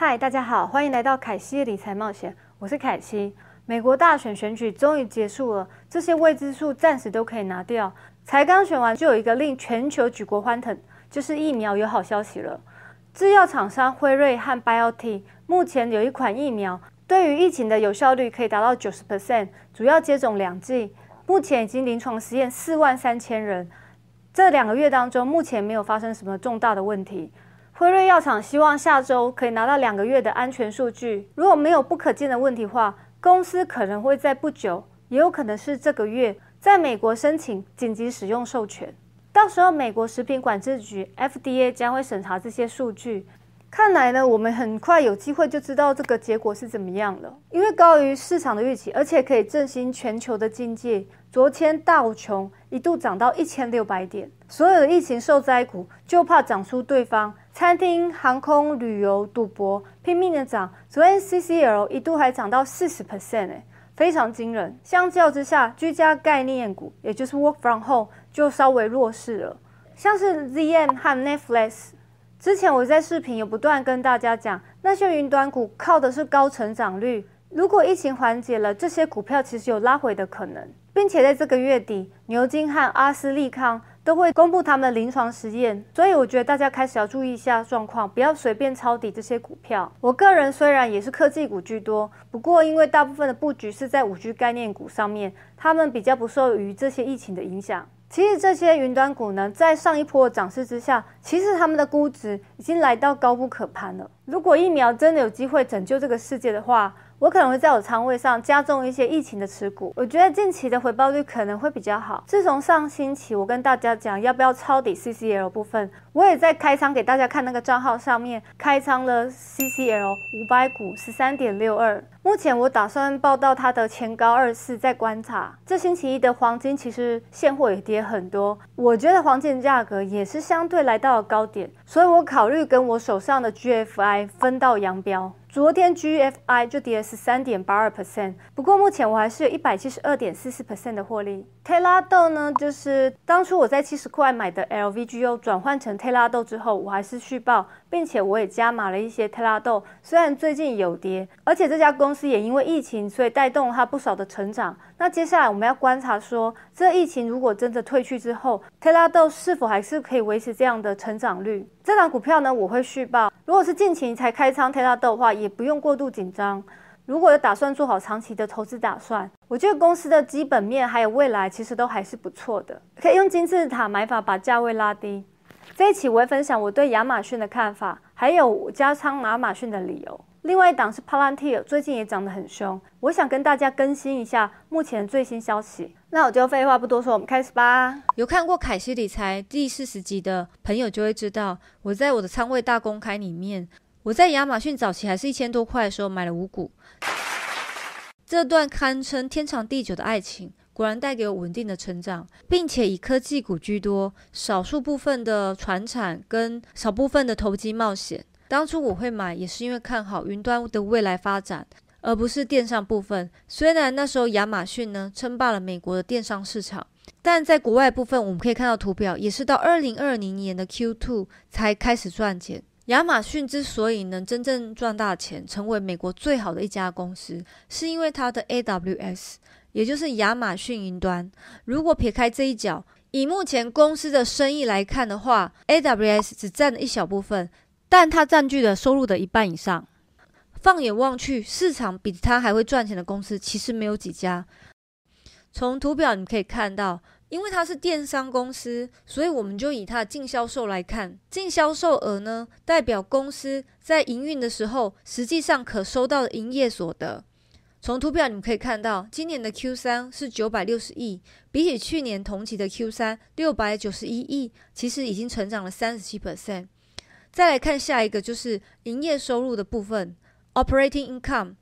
嗨，大家好，欢迎来到凯西理财冒险，我是凯西。美国大选选举终于结束了，这些未知数暂时都可以拿掉。才刚选完，就有一个令全球举国欢腾，就是疫苗有好消息了。制药厂商辉瑞和 BioT 目前有一款疫苗，对于疫情的有效率可以达到九十 percent，主要接种两剂，目前已经临床实验四万三千人。这两个月当中，目前没有发生什么重大的问题。辉瑞药厂希望下周可以拿到两个月的安全数据。如果没有不可见的问题话，公司可能会在不久，也有可能是这个月，在美国申请紧急使用授权。到时候，美国食品管制局 FDA 将会审查这些数据。看来呢，我们很快有机会就知道这个结果是怎么样了。因为高于市场的预期，而且可以振兴全球的经济。昨天道琼一度涨到一千六百点，所有的疫情受灾股就怕涨出对方。餐厅、航空、旅游、赌博拼命的涨，昨天 CCL 一度还涨到四十 percent 哎，非常惊人。相较之下，居家概念股，也就是 Work from Home 就稍微弱势了。像是 ZM 和 Netflix，之前我在视频有不断跟大家讲，那些云端股靠的是高成长率，如果疫情缓解了，这些股票其实有拉回的可能，并且在这个月底，牛津和阿斯利康。都会公布他们的临床实验，所以我觉得大家开始要注意一下状况，不要随便抄底这些股票。我个人虽然也是科技股居多，不过因为大部分的布局是在五 G 概念股上面，他们比较不受于这些疫情的影响。其实这些云端股呢，在上一波涨势之下，其实他们的估值已经来到高不可攀了。如果疫苗真的有机会拯救这个世界的话，我可能会在我仓位上加重一些疫情的持股，我觉得近期的回报率可能会比较好。自从上星期我跟大家讲要不要抄底 CCL 部分，我也在开仓给大家看那个账号上面开仓了 CCL 五百股十三点六二。目前我打算报到它的前高二四，再观察。这星期一的黄金其实现货也跌很多，我觉得黄金价格也是相对来到了高点，所以我考虑跟我手上的 GFI 分道扬镳。昨天 GFI 就跌十三点八二 percent，不过目前我还是有一百七十二点四四 percent 的获利。特拉豆呢，就是当初我在七十块买的 LVGO 转换成特拉豆之后，我还是续报，并且我也加码了一些特拉豆。虽然最近有跌，而且这家公司也因为疫情，所以带动了它不少的成长。那接下来我们要观察说，这疫情如果真的退去之后，特拉豆是否还是可以维持这样的成长率？这档股票呢，我会续报。如果是近期才开仓特拉豆的话，也不用过度紧张。如果有打算做好长期的投资打算，我觉得公司的基本面还有未来其实都还是不错的，可以用金字塔买法把价位拉低。这一期我会分享我对亚马逊的看法，还有加仓亚马逊的理由。另外一档是 Palantir，最近也涨得很凶，我想跟大家更新一下目前最新消息。那我就废话不多说，我们开始吧。有看过凯西理财第四十集的朋友就会知道，我在我的仓位大公开里面，我在亚马逊早期还是一千多块的时候买了五股。这段堪称天长地久的爱情，果然带给我稳定的成长，并且以科技股居多，少数部分的船产跟少部分的投机冒险。当初我会买，也是因为看好云端的未来发展，而不是电商部分。虽然那时候亚马逊呢称霸了美国的电商市场，但在国外部分，我们可以看到图表，也是到二零二零年的 Q2 才开始赚钱。亚马逊之所以能真正赚大钱，成为美国最好的一家公司，是因为它的 AWS，也就是亚马逊云端。如果撇开这一角，以目前公司的生意来看的话，AWS 只占了一小部分。但它占据了收入的一半以上。放眼望去，市场比它还会赚钱的公司其实没有几家。从图表你可以看到，因为它是电商公司，所以我们就以它的净销售来看。净销售额呢，代表公司在营运的时候实际上可收到的营业所得。从图表你们可以看到，今年的 Q 三是九百六十亿，比起去年同期的 Q 三六百九十一亿，其实已经成长了三十七 percent。再来看下一个，就是营业收入的部分，operating income。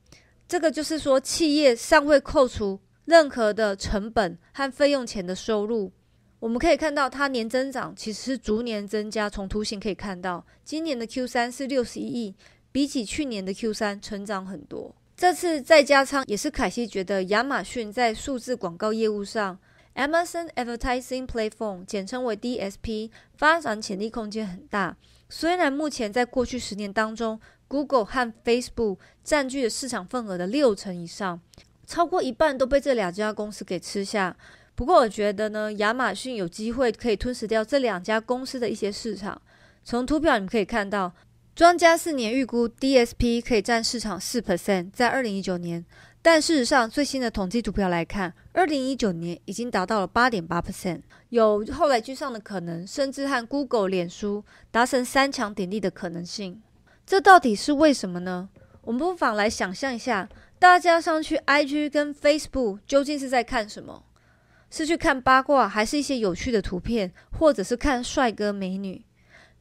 这个就是说，企业尚未扣除任何的成本和费用前的收入。我们可以看到，它年增长其实是逐年增加。从图形可以看到，今年的 Q 三是六十一亿，比起去年的 Q 三成长很多。这次再加仓，也是凯西觉得亚马逊在数字广告业务上，Amazon Advertising Platform，简称为 DSP，发展潜力空间很大。虽然目前在过去十年当中 Google 和 Facebook 占据了市场份额的六成以上，超过一半都被这两家公司给吃下。不过，我觉得呢，亚马逊有机会可以吞噬掉这两家公司的一些市场。从图表你们可以看到，专家四年预估 DSP 可以占市场四 percent，在二零一九年。但事实上，最新的统计图表来看，二零一九年已经达到了八点八 percent，有后来居上的可能，甚至和 Google、脸书达成三强鼎立的可能性。这到底是为什么呢？我们不妨来想象一下，大家上去 IG 跟 Facebook 究竟是在看什么？是去看八卦，还是一些有趣的图片，或者是看帅哥美女？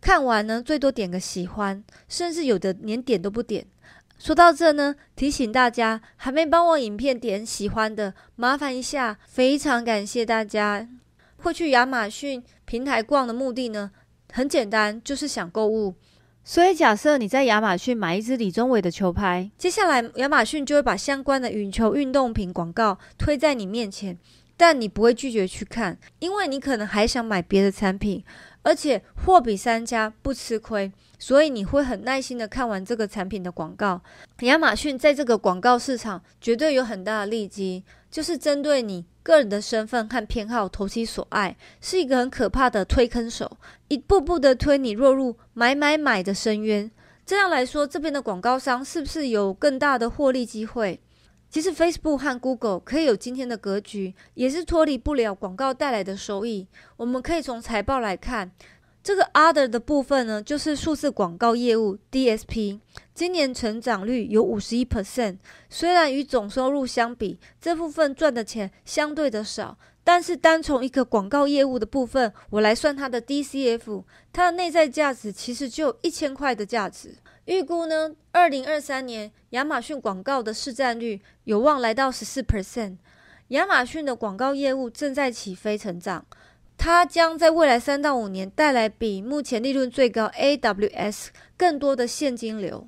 看完呢，最多点个喜欢，甚至有的连点都不点。说到这呢，提醒大家还没帮我影片点喜欢的，麻烦一下，非常感谢大家。会去亚马逊平台逛的目的呢，很简单，就是想购物。所以假设你在亚马逊买一支李宗伟的球拍，接下来亚马逊就会把相关的羽球运动品广告推在你面前，但你不会拒绝去看，因为你可能还想买别的产品。而且货比三家不吃亏，所以你会很耐心的看完这个产品的广告。亚马逊在这个广告市场绝对有很大的利基，就是针对你个人的身份和偏好投其所爱，是一个很可怕的推坑手，一步步的推你落入买买买的深渊。这样来说，这边的广告商是不是有更大的获利机会？其实，Facebook 和 Google 可以有今天的格局，也是脱离不了广告带来的收益。我们可以从财报来看，这个 Other 的部分呢，就是数字广告业务 DSP，今年成长率有五十一 percent。虽然与总收入相比，这部分赚的钱相对的少，但是单从一个广告业务的部分，我来算它的 DCF，它的内在价值其实就有一千块的价值。预估呢，二零二三年亚马逊广告的市占率有望来到十四 percent。亚马逊的广告业务正在起飞成长，它将在未来三到五年带来比目前利润最高 AWS 更多的现金流。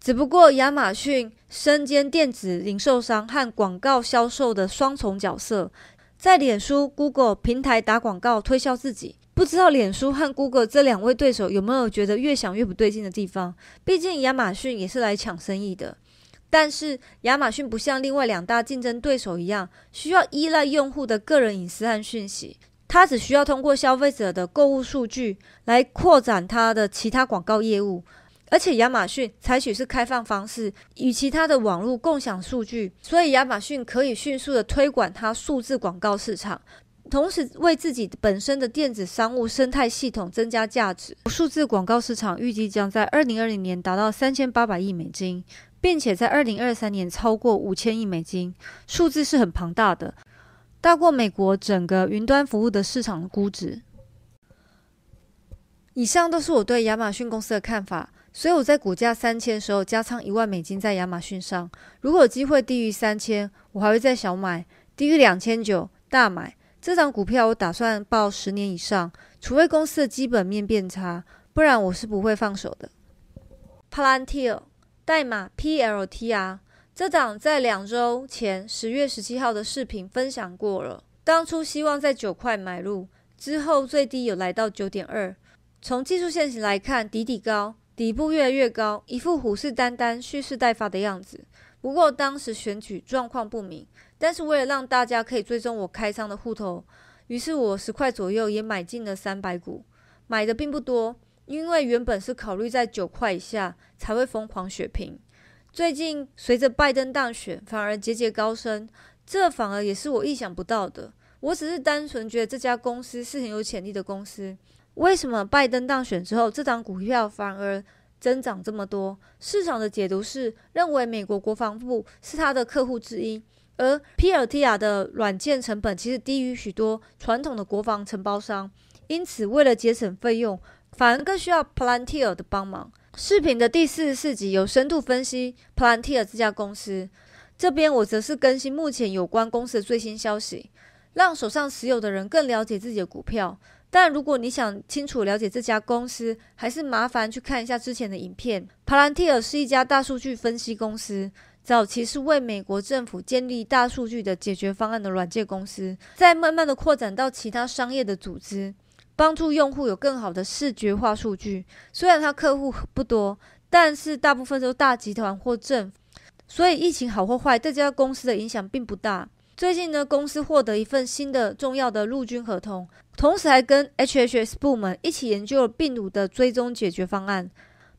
只不过亚马逊身兼电子零售商和广告销售的双重角色，在脸书、Google 平台打广告推销自己。不知道脸书和 Google 这两位对手有没有觉得越想越不对劲的地方？毕竟亚马逊也是来抢生意的，但是亚马逊不像另外两大竞争对手一样，需要依赖用户的个人隐私和讯息，它只需要通过消费者的购物数据来扩展它的其他广告业务。而且亚马逊采取是开放方式，与其他的网络共享数据，所以亚马逊可以迅速的推广它数字广告市场。同时为自己本身的电子商务生态系统增加价值。数字广告市场预计将在二零二零年达到三千八百亿美金，并且在二零二三年超过五千亿美金，数字是很庞大的，大过美国整个云端服务的市场估值。以上都是我对亚马逊公司的看法，所以我在股价三千的时候加仓一万美金在亚马逊上。如果有机会低于三千，我还会再小买；低于两千九大买。这张股票我打算报十年以上，除非公司的基本面变差，不然我是不会放手的。Palantir 代码 PLTR，这档在两周前十月十七号的视频分享过了。当初希望在九块买入，之后最低有来到九点二。从技术线型来看，底底高，底部越来越高，一副虎视眈眈、蓄势待发的样子。不过当时选举状况不明。但是为了让大家可以追踪我开仓的户头，于是我十块左右也买进了三百股，买的并不多，因为原本是考虑在九块以下才会疯狂血拼。最近随着拜登当选，反而节节高升，这反而也是我意想不到的。我只是单纯觉得这家公司是很有潜力的公司。为什么拜登当选之后，这张股票反而增长这么多？市场的解读是认为美国国防部是他的客户之一。而 PLTR 的软件成本其实低于许多传统的国防承包商，因此为了节省费用，反而更需要 Plantier 的帮忙。视频的第四十四集有深度分析 Plantier 这家公司，这边我则是更新目前有关公司的最新消息，让手上持有的人更了解自己的股票。但如果你想清楚了解这家公司，还是麻烦去看一下之前的影片。Plantier 是一家大数据分析公司。早期是为美国政府建立大数据的解决方案的软件公司，再慢慢的扩展到其他商业的组织，帮助用户有更好的视觉化数据。虽然它客户不多，但是大部分都大集团或政府，所以疫情好或坏，这家公司的影响并不大。最近呢，公司获得一份新的重要的陆军合同，同时还跟 HHS 部门一起研究了病毒的追踪解决方案。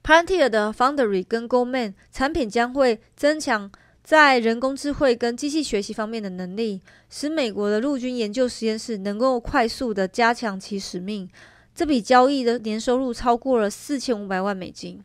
Palantir 的 Foundry 跟 GoMan 产品将会增强在人工智慧跟机器学习方面的能力，使美国的陆军研究实验室能够快速的加强其使命。这笔交易的年收入超过了四千五百万美金。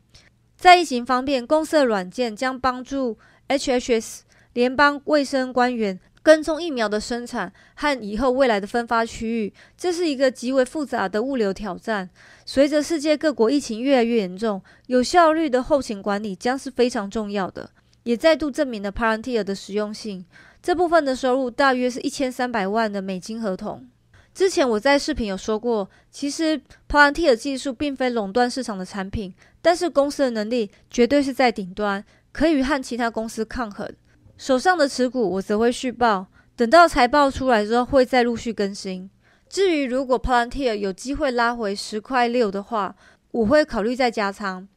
在疫情方面，公司的软件将帮助 HHS 联邦卫生官员跟踪疫苗的生产和以后未来的分发区域。这是一个极为复杂的物流挑战。随着世界各国疫情越来越严重，有效率的后勤管理将是非常重要的。也再度证明了 Palantir 的实用性。这部分的收入大约是一千三百万的美金合同。之前我在视频有说过，其实 Palantir 技术并非垄断市场的产品，但是公司的能力绝对是在顶端，可以和其他公司抗衡。手上的持股我则会续报，等到财报出来之后会再陆续更新。至于如果 Palantir 有机会拉回十块六的话，我会考虑再加仓。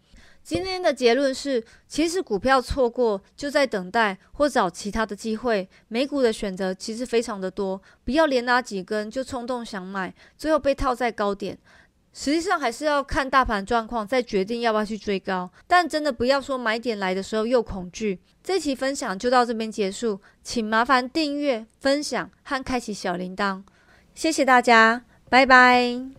今天的结论是，其实股票错过就在等待或找其他的机会。美股的选择其实非常的多，不要连拉几根就冲动想买，最后被套在高点。实际上还是要看大盘状况再决定要不要去追高。但真的不要说买点来的时候又恐惧。这期分享就到这边结束，请麻烦订阅、分享和开启小铃铛，谢谢大家，拜拜。